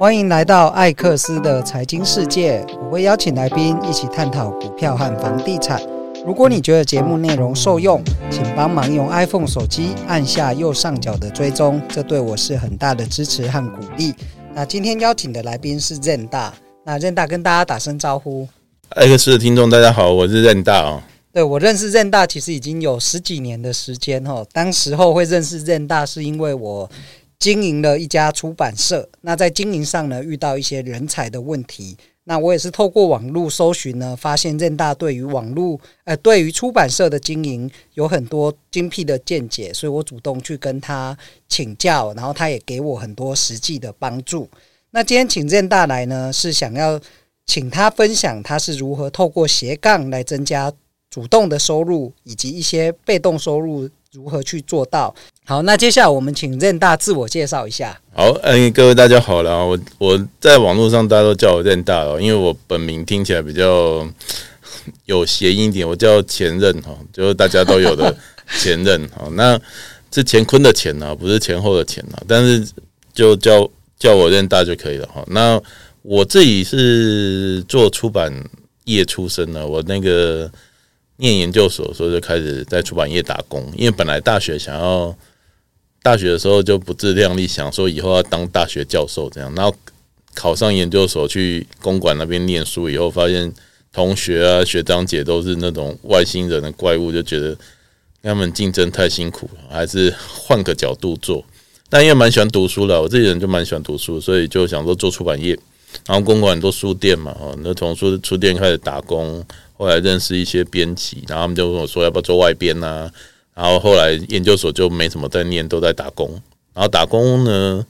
欢迎来到艾克斯的财经世界，我会邀请来宾一起探讨股票和房地产。如果你觉得节目内容受用，请帮忙用 iPhone 手机按下右上角的追踪，这对我是很大的支持和鼓励。那今天邀请的来宾是 Zen 大，那 Zen 大跟大家打声招呼。艾克斯的听众大家好，我是 Zen 大哦。对，我认识 Zen 大其实已经有十几年的时间哦，当时候会认识 Zen 大是因为我。经营了一家出版社，那在经营上呢，遇到一些人才的问题。那我也是透过网络搜寻呢，发现任大对于网络呃，对于出版社的经营有很多精辟的见解，所以我主动去跟他请教，然后他也给我很多实际的帮助。那今天请任大来呢，是想要请他分享他是如何透过斜杠来增加主动的收入，以及一些被动收入。如何去做到？好，那接下来我们请 Zen 大自我介绍一下。好，哎，各位大家好了，我我在网络上大家都叫我 Zen 大哦，因为我本名听起来比较有谐音一点，我叫前任哈，就是大家都有的 前任哈。那是乾坤的干呢，不是前后的前啊，但是就叫叫我 Zen 大就可以了哈。那我自己是做出版业出身的，我那个。念研究所的时候就开始在出版业打工，因为本来大学想要大学的时候就不自量力，想说以后要当大学教授这样，然后考上研究所去公馆那边念书以后，发现同学啊学长姐都是那种外星人的怪物，就觉得跟他们竞争太辛苦，还是换个角度做。但因为蛮喜欢读书的，我这人就蛮喜欢读书，所以就想说做出版业，然后公馆很多书店嘛，哦，那从书书店开始打工。后来认识一些编辑，然后他们就跟我说要不要做外编啊？然后后来研究所就没怎么在念，都在打工。然后打工呢，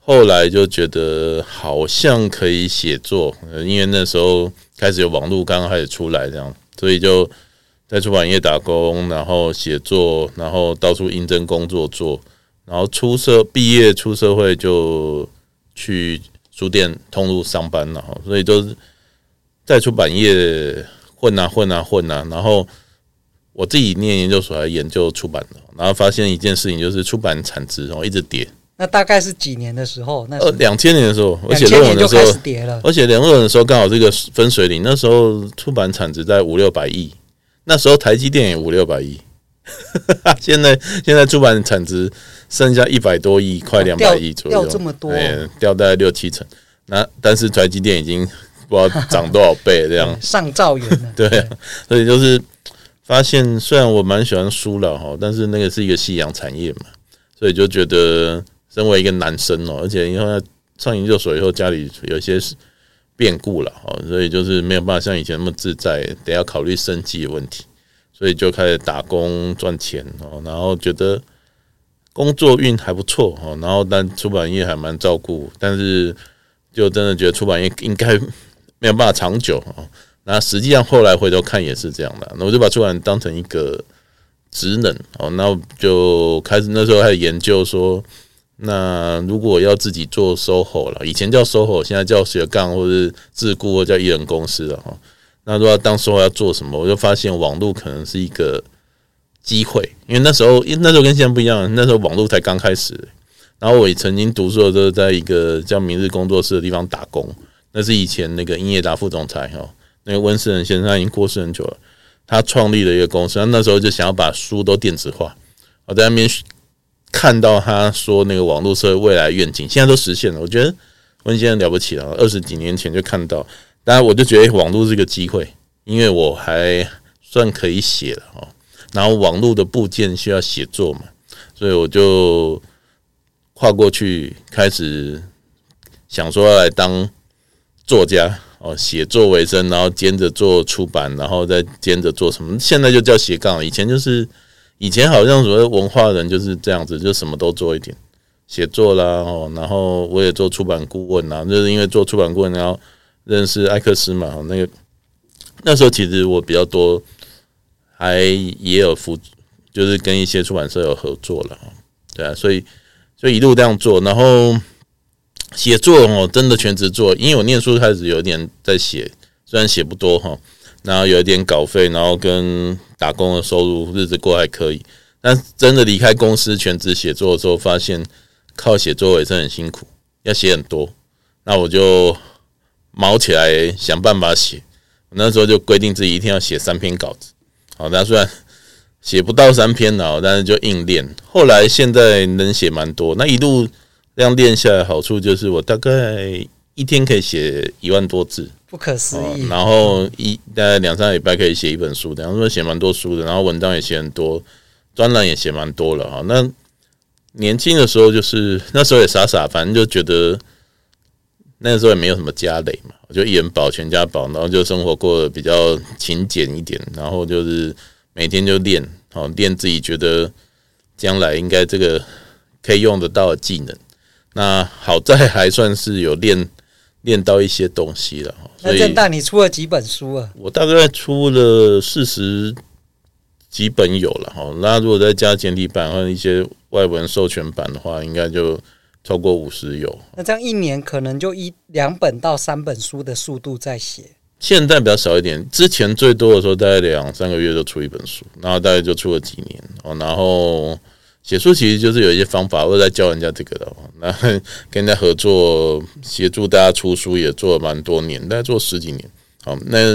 后来就觉得好像可以写作，因为那时候开始有网络刚刚开始出来，这样，所以就在出版业打工，然后写作，然后到处应征工作做，然后出社毕业出社会就去书店通路上班了哈，所以都是在出版业。混啊混啊混啊，然后我自己念研究所还研究出版的，然后发现一件事情，就是出版产值哦一直跌。那大概是几年的时候？那呃两千年的时候，而且论文的时候跌了，而且论文的时候刚好这个分水岭，那时候出版产值在五六百亿，那时候台积电也五六百亿，现在现在出版产值剩下一百多亿，快两百亿左右，掉这么多，掉大概六七成。那但是台积电已经。不知道涨多少倍这样，上兆元呢？对，所以就是发现，虽然我蛮喜欢书了哈，但是那个是一个夕阳产业嘛，所以就觉得身为一个男生哦，而且因为上研究所以后家里有些变故了哦，所以就是没有办法像以前那么自在，得要考虑生计的问题，所以就开始打工赚钱哦，然后觉得工作运还不错哈，然后但出版业还蛮照顾，但是就真的觉得出版业应该。没有办法长久啊，那实际上后来回头看也是这样的，那我就把出版当成一个职能哦，那就开始那时候开始研究说，那如果要自己做 SOHO 了，以前叫 SOHO，现在叫斜杠或者自雇或叫艺人公司了哈。那如果当 SOHO 要做什么，我就发现网络可能是一个机会，因为那时候因那时候跟现在不一样，那时候网络才刚开始，然后我也曾经读书的时候，在一个叫明日工作室的地方打工。那是以前那个英业达副总裁哈，那个温世仁先生已经过世很久了。他创立了一个公司，他那时候就想要把书都电子化。我在那边看到他说那个网络社会未来愿景，现在都实现了。我觉得温先生了不起了，二十几年前就看到，当然我就觉得网络是个机会，因为我还算可以写了哈。然后网络的部件需要写作嘛，所以我就跨过去开始想说要来当。作家哦，写作为生，然后兼着做出版，然后再兼着做什么？现在就叫斜杠。以前就是，以前好像所谓文化人就是这样子，就什么都做一点，写作啦哦，然后我也做出版顾问啦，就是因为做出版顾问，然后认识艾克斯嘛。那个那时候其实我比较多，还也有辅，就是跟一些出版社有合作了，对啊，所以就一路这样做，然后。写作哦，真的全职做，因为我念书开始有点在写，虽然写不多哈，然后有一点稿费，然后跟打工的收入，日子过还可以。但真的离开公司全职写作的时候，发现靠写作也是很辛苦，要写很多，那我就卯起来想办法写。那时候就规定自己一天要写三篇稿子。好，那虽然写不到三篇了，但是就硬练。后来现在能写蛮多。那一路这样练下来，好处就是我大概一天可以写一万多字，不可思议。然后一大概两三个礼拜可以写一本书，等于说写蛮多书的。然后文章也写很多，专栏也写蛮多了哈。那年轻的时候就是那时候也傻傻，反正就觉得。那时候也没有什么家累嘛，我就一人保全家保，然后就生活过得比较勤俭一点，然后就是每天就练，好练自己觉得将来应该这个可以用得到的技能。那好在还算是有练练到一些东西了。那正大你出了几本书啊？我大概出了四十几本有了哈。那如果再加简体版和一些外文授权版的话，应该就。超过五十有，那这样一年可能就一两本到三本书的速度在写。现在比较少一点，之前最多的时候大概两三个月就出一本书，然后大概就出了几年哦。然后写书其实就是有一些方法，我在教人家这个的。那跟人家合作协助大家出书也做了蛮多年，大概做十几年。好，那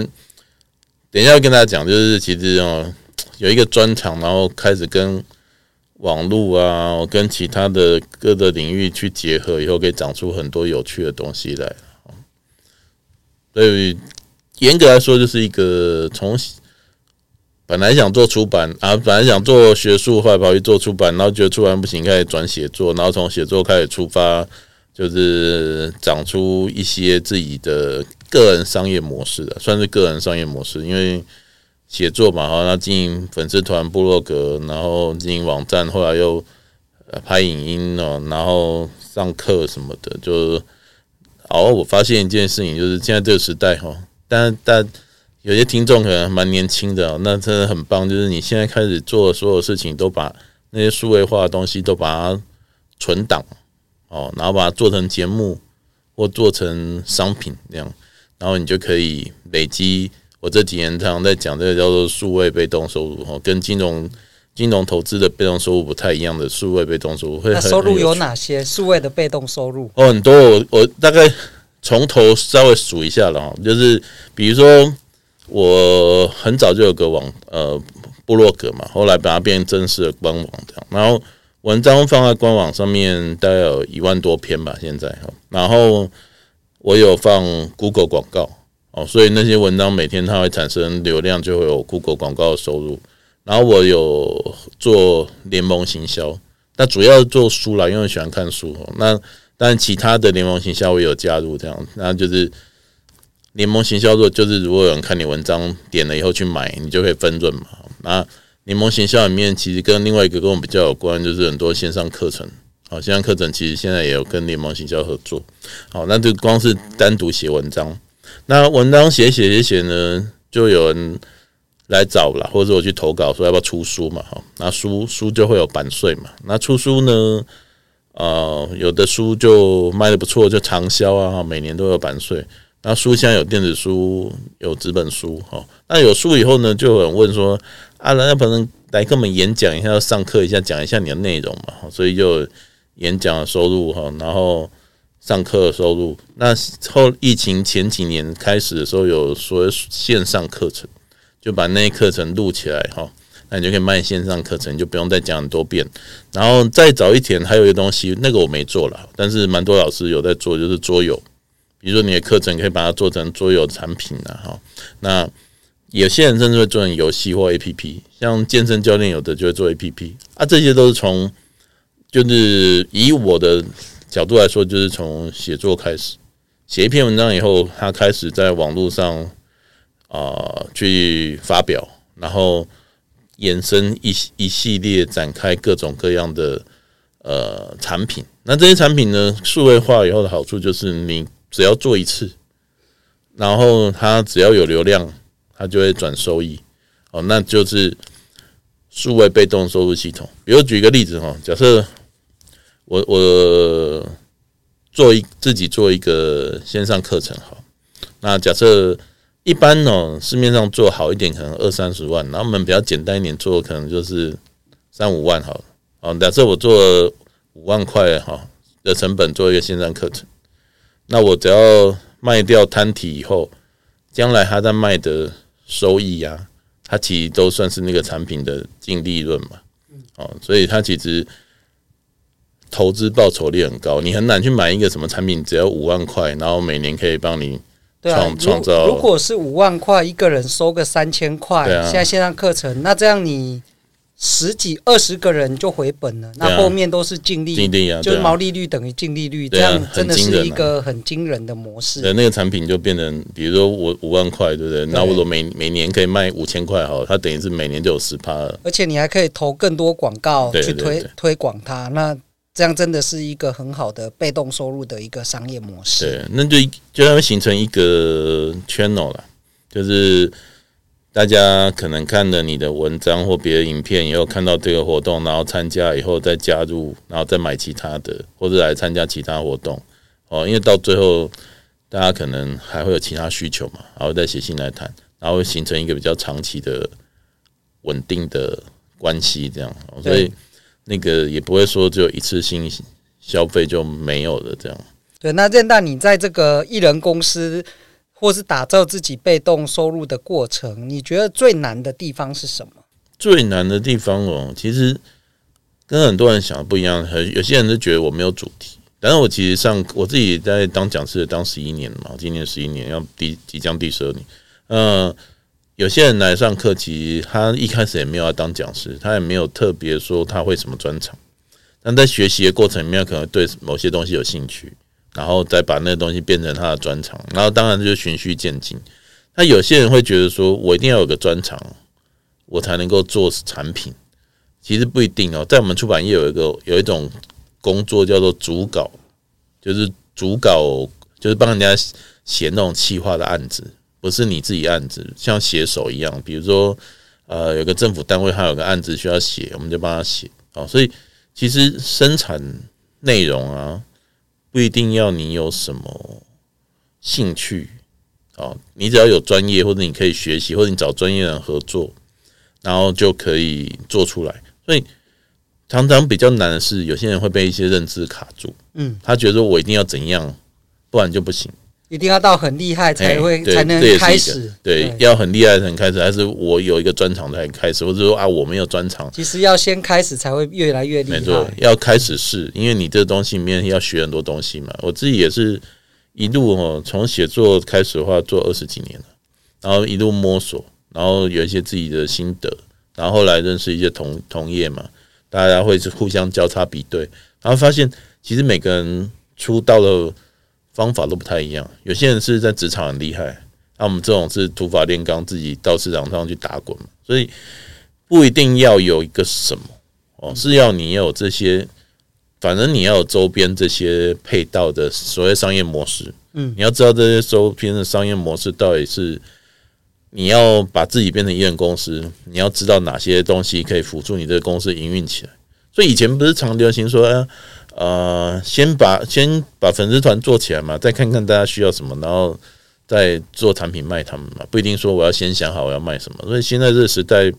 等一下要跟大家讲，就是其实哦有一个专长，然后开始跟。网络啊，跟其他的各个领域去结合以后，可以长出很多有趣的东西来。所以严格来说，就是一个从本来想做出版啊，本来想做学术，后来跑去做出版，然后觉得出版不行，开始转写作，然后从写作开始出发，就是长出一些自己的个人商业模式的，算是个人商业模式，因为。写作嘛，然后经营粉丝团、部落格，然后经营网站，后来又拍影音哦，然后上课什么的，就哦，我发现一件事情，就是现在这个时代哈，但但有些听众可能蛮年轻的，那真的很棒，就是你现在开始做的所有事情，都把那些数位化的东西都把它存档哦，然后把它做成节目或做成商品这样，然后你就可以累积。我这几年常常在讲这个叫做数位被动收入哦，跟金融金融投资的被动收入不太一样的数位被动收入。会那 收入有哪些？数位的被动收入哦，很多。我我大概从头稍微数一下了哦，就是比如说我很早就有个网呃部落格嘛，后来把它变成正式的官网这样，然后文章放在官网上面大概有一万多篇吧，现在，然后我有放 Google 广告。哦，所以那些文章每天它会产生流量，就会有 Google 广告的收入。然后我有做联盟行销，那主要做书啦，因为喜欢看书。那但其他的联盟行销我有加入，这样，那就是联盟行销做，就是如果有人看你文章点了以后去买，你就可以分润嘛。那联盟行销里面其实跟另外一个跟我比较有关，就是很多线上课程。好，线上课程其实现在也有跟联盟行销合作。好，那就光是单独写文章。那文章写写写写呢，就有人来找了，或者我去投稿说要不要出书嘛？哈，那书书就会有版税嘛。那出书呢，呃，有的书就卖得不错，就长销啊，每年都有版税。那书现在有电子书，有纸本书，哈。那有书以后呢，就有人问说啊，那可能来跟我们演讲一下，要上课一下，讲一下你的内容嘛。所以就演讲的收入哈，然后。上课的收入，那后疫情前几年开始的时候，有所线上课程，就把那些课程录起来哈，那你就可以卖线上课程，就不用再讲很多遍。然后再早一点，还有一个东西，那个我没做了，但是蛮多老师有在做，就是桌游。比如说你的课程可以把它做成桌游产品啊，哈。那有些人甚至会做成游戏或 APP，像健身教练有的就会做 APP 啊，这些都是从就是以我的。角度来说，就是从写作开始，写一篇文章以后，他开始在网络上啊、去发表，然后衍生一一系列展开各种各样的呃产品。那这些产品呢，数位化以后的好处就是，你只要做一次，然后它只要有流量，它就会转收益。哦，那就是数位被动收入系统。比如举一个例子哈，假设。我我做一自己做一个线上课程哈，那假设一般呢，市面上做好一点可能二三十万，那我们比较简单一点做可能就是三五万好了。好，假设我做五万块哈的成本做一个线上课程，那我只要卖掉摊体以后，将来他在卖的收益呀、啊，它其实都算是那个产品的净利润嘛。哦，所以它其实投资报酬率很高，你很难去买一个什么产品只要五万块，然后每年可以帮你创创、啊、造。如果是五万块一个人收个三千块，啊、现在线上课程，那这样你。十几二十个人就回本了，那后面都是净利，利啊，就是毛利率等于净利率，这样真的是一个很惊人的模式。对，那个产品就变成，比如说我五万块，对不对？那我说每每年可以卖五千块，好，它等于是每年就有十趴了。而且你还可以投更多广告去推推广它，那这样真的是一个很好的被动收入的一个商业模式。对，那就就会形成一个 channel 了，就是。大家可能看了你的文章或别的影片以后，看到这个活动，然后参加以后再加入，然后再买其他的，或者来参加其他活动哦。因为到最后，大家可能还会有其他需求嘛，然后再写信来谈，然后会形成一个比较长期的稳定的关系，这样。所以那个也不会说只有一次性消费就没有了这样。对，那任大，你在这个艺人公司。或是打造自己被动收入的过程，你觉得最难的地方是什么？最难的地方哦，其实跟很多人想的不一样。很有些人都觉得我没有主题，但是我其实上我自己在当讲师当十一年嘛，今年十一年要第即将第十二年。嗯，有些人来上课，其实他一开始也没有要当讲师，他也没有特别说他会什么专长，但在学习的过程里面，可能对某些东西有兴趣。然后再把那个东西变成他的专长，然后当然就循序渐进。那有些人会觉得说，我一定要有个专长，我才能够做产品。其实不一定哦，在我们出版业有一个有一种工作叫做主稿，就是主稿就是帮人家写那种企划的案子，不是你自己案子，像写手一样。比如说，呃，有个政府单位他有个案子需要写，我们就帮他写。哦，所以其实生产内容啊。不一定要你有什么兴趣哦，你只要有专业，或者你可以学习，或者你找专业人合作，然后就可以做出来。所以常常比较难的是，有些人会被一些认知卡住。嗯，他觉得我一定要怎样，不然就不行。一定要到很厉害才会才能开始，对，要很厉害才能开始，还是我有一个专长才开始，或者说啊我没有专长，其实要先开始才会越来越厉害。没错，要开始试，因为你这东西里面要学很多东西嘛。我自己也是一路哦，从写作开始的话做二十几年了，然后一路摸索，然后有一些自己的心得，然后后来认识一些同同业嘛，大家会是互相交叉比对，然后发现其实每个人出道了。方法都不太一样，有些人是在职场很厉害，那我们这种是土法炼钢，自己到市场上去打滚，所以不一定要有一个什么哦，是要你有这些，反正你要有周边这些配套的所谓商业模式，嗯，你要知道这些周边的商业模式到底是你要把自己变成一人公司，你要知道哪些东西可以辅助你这个公司营运起来，所以以前不是常流行说，哎。呃，先把先把粉丝团做起来嘛，再看看大家需要什么，然后再做产品卖他们嘛。不一定说我要先想好我要卖什么。所以现在这个时代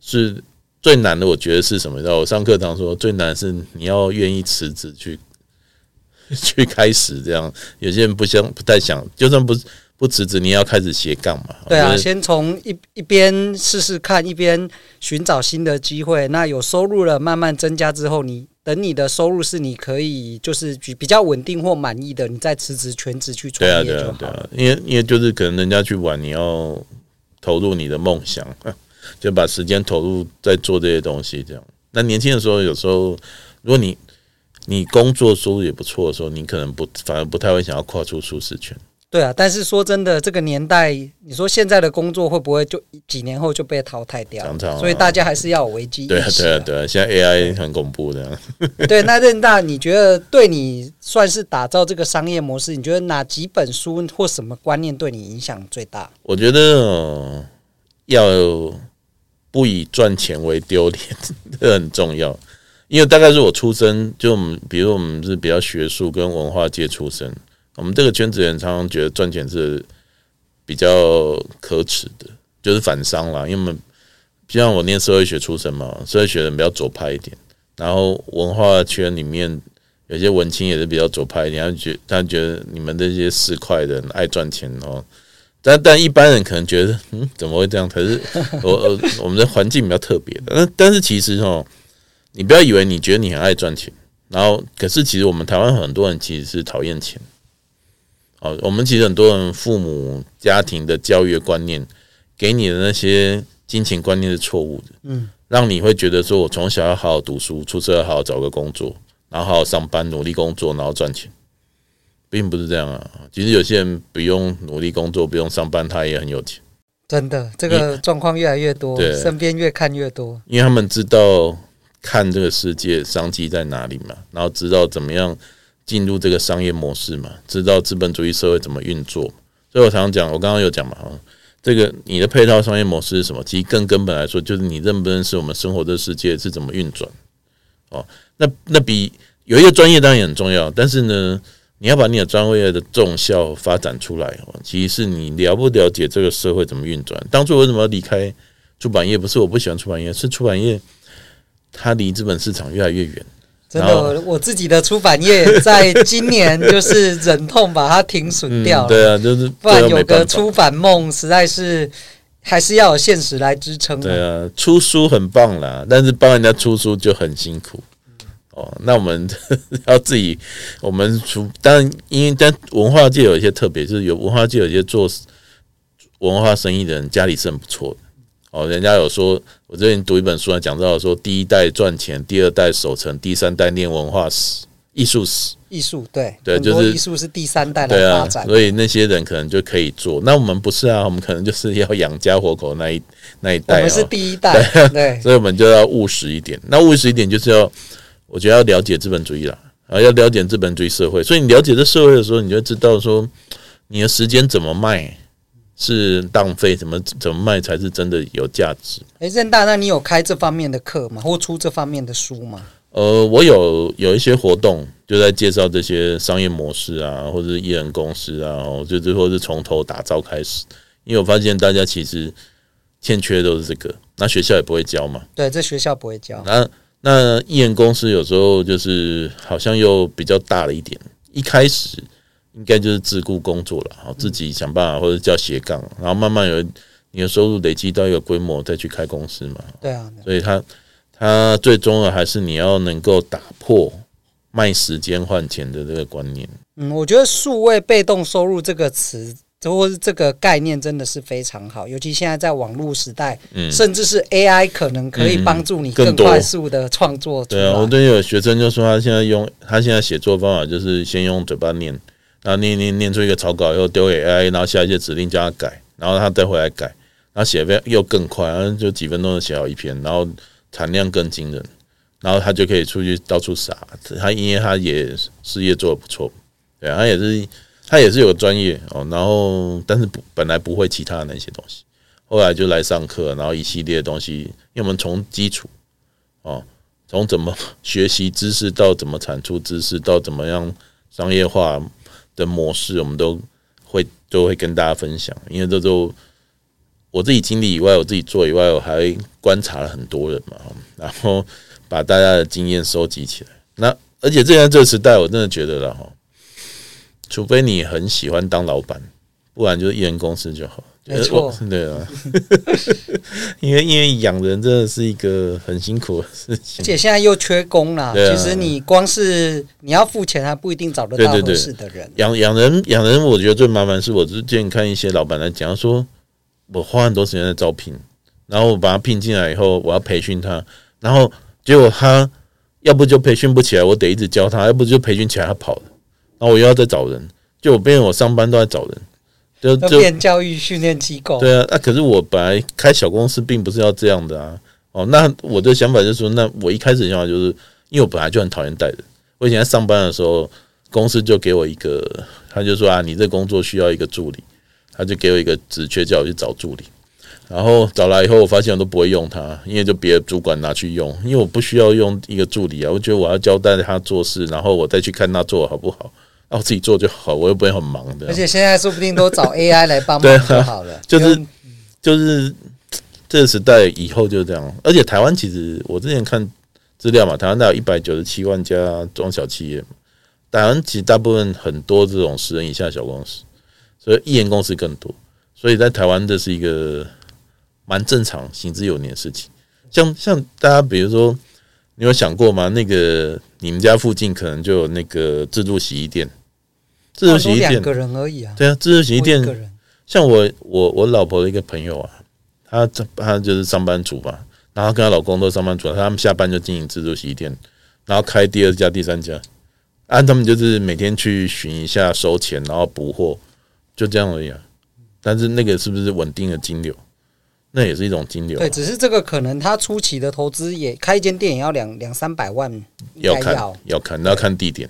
是最难的，我觉得是什么？你知道，我上课堂说最难是你要愿意辞职去 去开始这样。有些人不想不太想，就算不不辞职，你要开始斜杠嘛。对啊，先从一一边试试看，一边寻找新的机会。那有收入了，慢慢增加之后，你。等你的收入是你可以就是比比较稳定或满意的，你再辞职全职去创业就好。对啊，对啊，对啊，因为因为就是可能人家去玩，你要投入你的梦想，就把时间投入在做这些东西。这样，那年轻的时候，有时候如果你你工作收入也不错的时候，你可能不反而不太会想要跨出舒适圈。对啊，但是说真的，这个年代，你说现在的工作会不会就几年后就被淘汰掉？常常啊、所以大家还是要有危机意识。对啊，对啊，对啊，现在 AI 很恐怖的。对，那任大，你觉得对你算是打造这个商业模式？你觉得哪几本书或什么观念对你影响最大？我觉得、呃、要不以赚钱为丢脸，这很重要。因为大概是我出生，就我们，比如我们是比较学术跟文化界出身。我们这个圈子人常常觉得赚钱是比较可耻的，就是反商啦。因为我们像我念社会学出身嘛，社会学人比较左派一点，然后文化圈里面有些文青也是比较左派一点，他觉他觉得你们这些市侩的人爱赚钱哦。但但一般人可能觉得，嗯，怎么会这样？可是我我我们的环境比较特别，但但是其实哦，你不要以为你觉得你很爱赚钱，然后可是其实我们台湾很多人其实是讨厌钱。哦，我们其实很多人父母家庭的教育观念，给你的那些金钱观念是错误的，嗯，让你会觉得说我从小要好好读书，出社要好好找个工作，然后好好上班，努力工作，然后赚钱。并不是这样啊，其实有些人不用努力工作，不用上班，他也很有钱。真的，这个状况越来越多，身边越看越多。因为他们知道看这个世界商机在哪里嘛，然后知道怎么样进入这个商业模式嘛，知道资本主义社会怎么运作。所以我常常讲，我刚刚有讲嘛，哈，这个你的配套商业模式是什么？其实更根本来说，就是你认不认识我们生活的世界是怎么运转。哦，那那比有一个专业当然也很重要，但是呢，你要把你的专业的重效发展出来哦，其实是你了不了解这个社会怎么运转。当初为什么要离开出版业？不是我不喜欢出版业，是出版业它离资本市场越来越远。真的，我自己的出版业在今年就是忍痛把它停损掉了。对啊，就是不然有个出版梦，实在是还是要有现实来支撑。对啊，出书很棒啦，但是帮人家出书就很辛苦。哦，那我们 要自己，我们除当然，因为在文化界有一些特别，就是有文化界有一些做文化生意的人，家里是很不错的。哦，人家有说，我最近读一本书，讲到说，第一代赚钱，第二代守成，第三代念文化史、艺术史。艺术对对，就是艺术是第三代来发展，所以那些人可能就可以做。那我们不是啊，我们可能就是要养家活口那一那一代，我们是第一代，对，对 所以我们就要务实一点。那务实一点就是要。我觉得要了解资本主义了啊，要了解资本主义社会。所以你了解这社会的时候，你就知道说，你的时间怎么卖是浪费，怎么怎么卖才是真的有价值。哎，任大，那你有开这方面的课吗？或出这方面的书吗？呃，我有有一些活动，就在介绍这些商业模式啊，或者是艺人公司啊，就最后是从头打造开始。因为我发现大家其实欠缺都是这个，那学校也不会教嘛。对，这学校不会教。那那艺人公司有时候就是好像又比较大了一点，一开始应该就是自雇工作了，好自己想办法或者叫斜杠，然后慢慢有你的收入累积到一个规模再去开公司嘛。对啊，所以他他最终的还是你要能够打破卖时间换钱的这个观念。嗯，我觉得数位被动收入这个词。或是这个概念真的是非常好，尤其现在在网络时代，嗯，甚至是 AI 可能可以帮助你更快速的创作。对啊，我都有学生就说他现在用他现在写作方法就是先用嘴巴念，然后念念念出一个草稿，又丢给 AI，然后下一些指令叫他改，然后他再回来改，然后写又更快，然后就几分钟就写好一篇，然后产量更惊人，然后他就可以出去到处撒。他因为他也事业做得不错，对，他也是。他也是有专业哦，然后但是本来不会其他的那些东西，后来就来上课，然后一系列东西，因为我们从基础哦，从怎么学习知识到怎么产出知识到怎么样商业化的模式，我们都会都会跟大家分享。因为这都我自己经历以外，我自己做以外，我还观察了很多人嘛，然后把大家的经验收集起来。那而且这在这个时代，我真的觉得了哈。除非你很喜欢当老板，不然就是一人公司就好。没错，对啊，因为因为养人真的是一个很辛苦的事情，而且现在又缺工了。其实你光是你要付钱，还不一定找得到合适的人。养养人养人，我觉得最麻烦是我之前看一些老板来讲说，我花很多时间在招聘，然后我把他聘进来以后，我要培训他，然后结果他要不就培训不起来，我得一直教他；要不就培训起来他跑了。然后我又要再找人，就我变成我上班都在找人，就就变教育训练机构。对啊，那可是我本来开小公司并不是要这样的啊。哦，那我的想法就是说，那我一开始的想法就是，因为我本来就很讨厌带人。我以前在上班的时候，公司就给我一个，他就说啊，你这工作需要一个助理，他就给我一个职缺，叫我去找助理。然后找来以后，我发现我都不会用它，因为就别的主管拿去用，因为我不需要用一个助理啊。我觉得我要交代他做事，然后我再去看他做好不好。然后自己做就好，我又不会很忙的。而且现在说不定都找 AI 来帮忙就好了。就是就是这个时代以后就是这样。而且台湾其实我之前看资料嘛，台湾大概有一百九十七万家中小企业，台湾其实大部分很多这种十人以下小公司，所以一人公司更多，所以在台湾这是一个蛮正常、行之有年的事情。像像大家比如说，你有想过吗？那个你们家附近可能就有那个自助洗衣店，自助洗衣店两个人而已啊。对啊，自助洗衣店，像我我我老婆的一个朋友啊，她她就是上班族嘛，然后跟她老公都是上班族，他们下班就经营自助洗衣店，然后开第二家、第三家，啊，他们就是每天去巡一下收钱，然后补货，就这样而已啊。但是那个是不是稳定的金流？那也是一种金流，对，只是这个可能他初期的投资也开一间店也要两两三百万要，要看要看，那要看地点。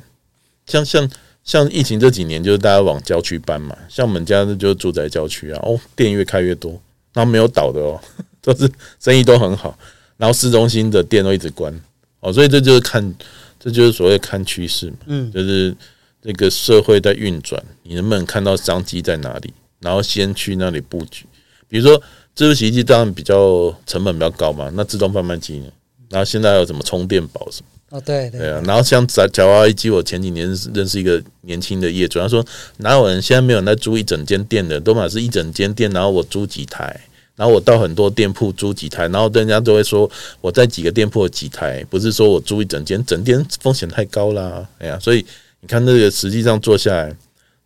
像像像疫情这几年，就是大家往郊区搬嘛，像我们家就是住在郊区啊，哦，店越开越多，然后没有倒的哦，都是生意都很好，然后市中心的店都一直关哦，所以这就是看，这就是所谓看趋势嘛，嗯，就是这个社会在运转，你能不能看到商机在哪里，然后先去那里布局，比如说。自助洗衣机当然比较成本比较高嘛，那自动贩卖机呢？然后现在还有什么充电宝什么？哦，对对，对啊。然后像夹夹娃娃机，我前几年认识一个年轻的业主，他说哪有人现在没有人在租一整间店的，都嘛是一整间店，然后我租几台，然后我到很多店铺租几台，然后人家都会说我在几个店铺有几台，不是说我租一整间，整间风险太高啦。哎呀，所以你看那个实际上做下来，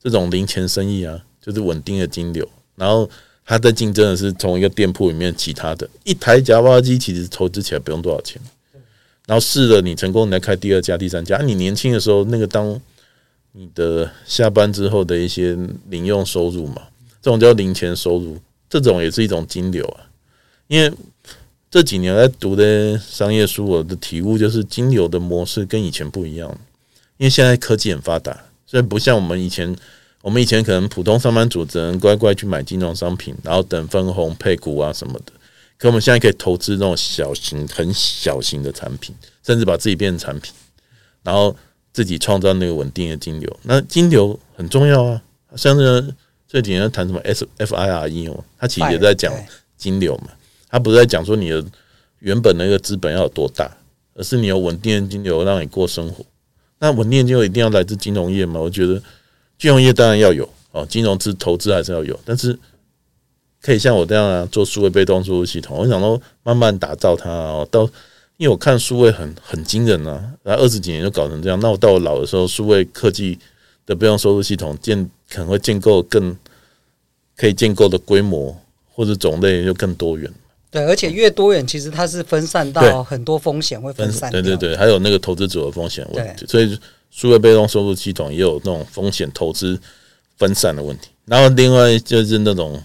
这种零钱生意啊，就是稳定的金流，然后。他在竞争的是从一个店铺里面其他的一台夹娃娃机，其实投资起来不用多少钱。然后试了你成功，你再开第二家、第三家。你年轻的时候，那个当你的下班之后的一些零用收入嘛，这种叫零钱收入，这种也是一种金流啊。因为这几年在读的商业书，我的体悟就是金流的模式跟以前不一样。因为现在科技很发达，所以不像我们以前。我们以前可能普通上班族只能乖乖去买金融商品，然后等分红配股啊什么的。可我们现在可以投资那种小型、很小型的产品，甚至把自己变成产品，然后自己创造那个稳定的金流。那金流很重要啊，像这这几年谈什么 S F I R E 哦，他其实也在讲金流嘛。他不是在讲说你的原本那个资本要有多大，而是你有稳定的金流让你过生活。那稳定的金流一定要来自金融业吗？我觉得。金融业当然要有哦，金融资投资还是要有，但是可以像我这样啊，做数位被动收入系统，我想说慢慢打造它哦。到因为我看数位很很惊人啊，然后二十几年就搞成这样，那我到我老的时候，数位科技的被动收入系统建可能会建构更可以建构的规模或者种类就更多元。对，而且越多元，其实它是分散到很多风险会分散。对对对，还有那个投资者的风险问题，所以。数位被动收入系统也有那种风险投资分散的问题，然后另外就是那种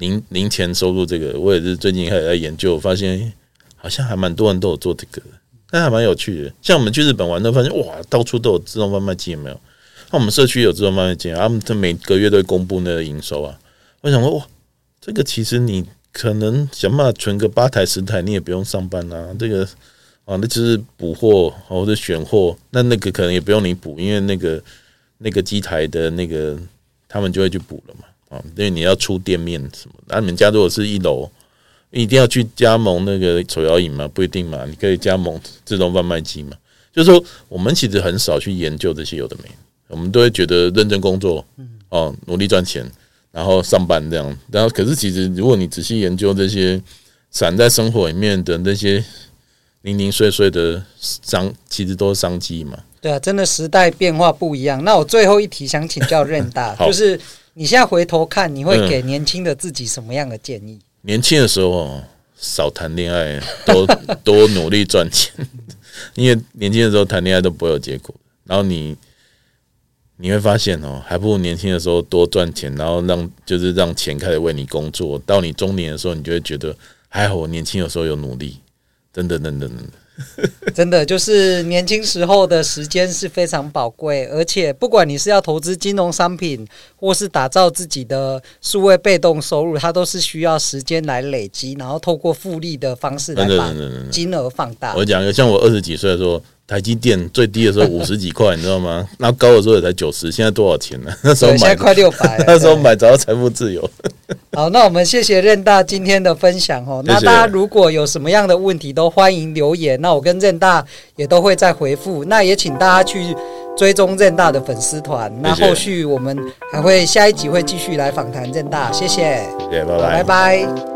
零零钱收入，这个我也是最近开始在研究，发现好像还蛮多人都有做这个，那还蛮有趣的。像我们去日本玩，都发现哇，到处都有自动贩卖机，有没有？那我们社区有自动贩卖机，他们每个月都会公布那个营收啊。我想说，哇，这个其实你可能想办法存个八台十台，你也不用上班啊，这个。啊，那就是补货或者选货，那那个可能也不用你补，因为那个那个机台的那个他们就会去补了嘛。啊，因为你要出店面什么，那你们家如果是一楼，一定要去加盟那个手摇饮吗？不一定嘛，你可以加盟自动贩卖机嘛。就是说，我们其实很少去研究这些有的没，我们都会觉得认真工作，哦，努力赚钱，然后上班这样。然后，可是其实如果你仔细研究这些散在生活里面的那些。零零碎碎的商，其实都是商机嘛。对啊，真的时代变化不一样。那我最后一题想请教任大，就是你现在回头看，你会给年轻的自己什么样的建议？年轻的时候少谈恋爱，多 多努力赚钱，因为年轻的时候谈恋爱都不会有结果。然后你你会发现哦，还不如年轻的时候多赚钱，然后让就是让钱开始为你工作。到你中年的时候，你就会觉得还好，我年轻的时候有努力。真的，真的，真的，真的就是年轻时候的时间是非常宝贵，而且不管你是要投资金融商品，或是打造自己的数位被动收入，它都是需要时间来累积，然后透过复利的方式来把金额放大。我讲一个，像我二十几岁的时候。台积电最低的时候 五十几块，你知道吗？那高的时候也才九十，现在多少钱呢？那时候买现在快六百，那时候买早要财富自由。好，那我们谢谢任大今天的分享哦。那大家如果有什么样的问题，都欢迎留言。那我跟任大也都会再回复。那也请大家去追踪任大的粉丝团。那后续我们还会下一集会继续来访谈任大，谢谢，谢谢，拜拜，拜拜。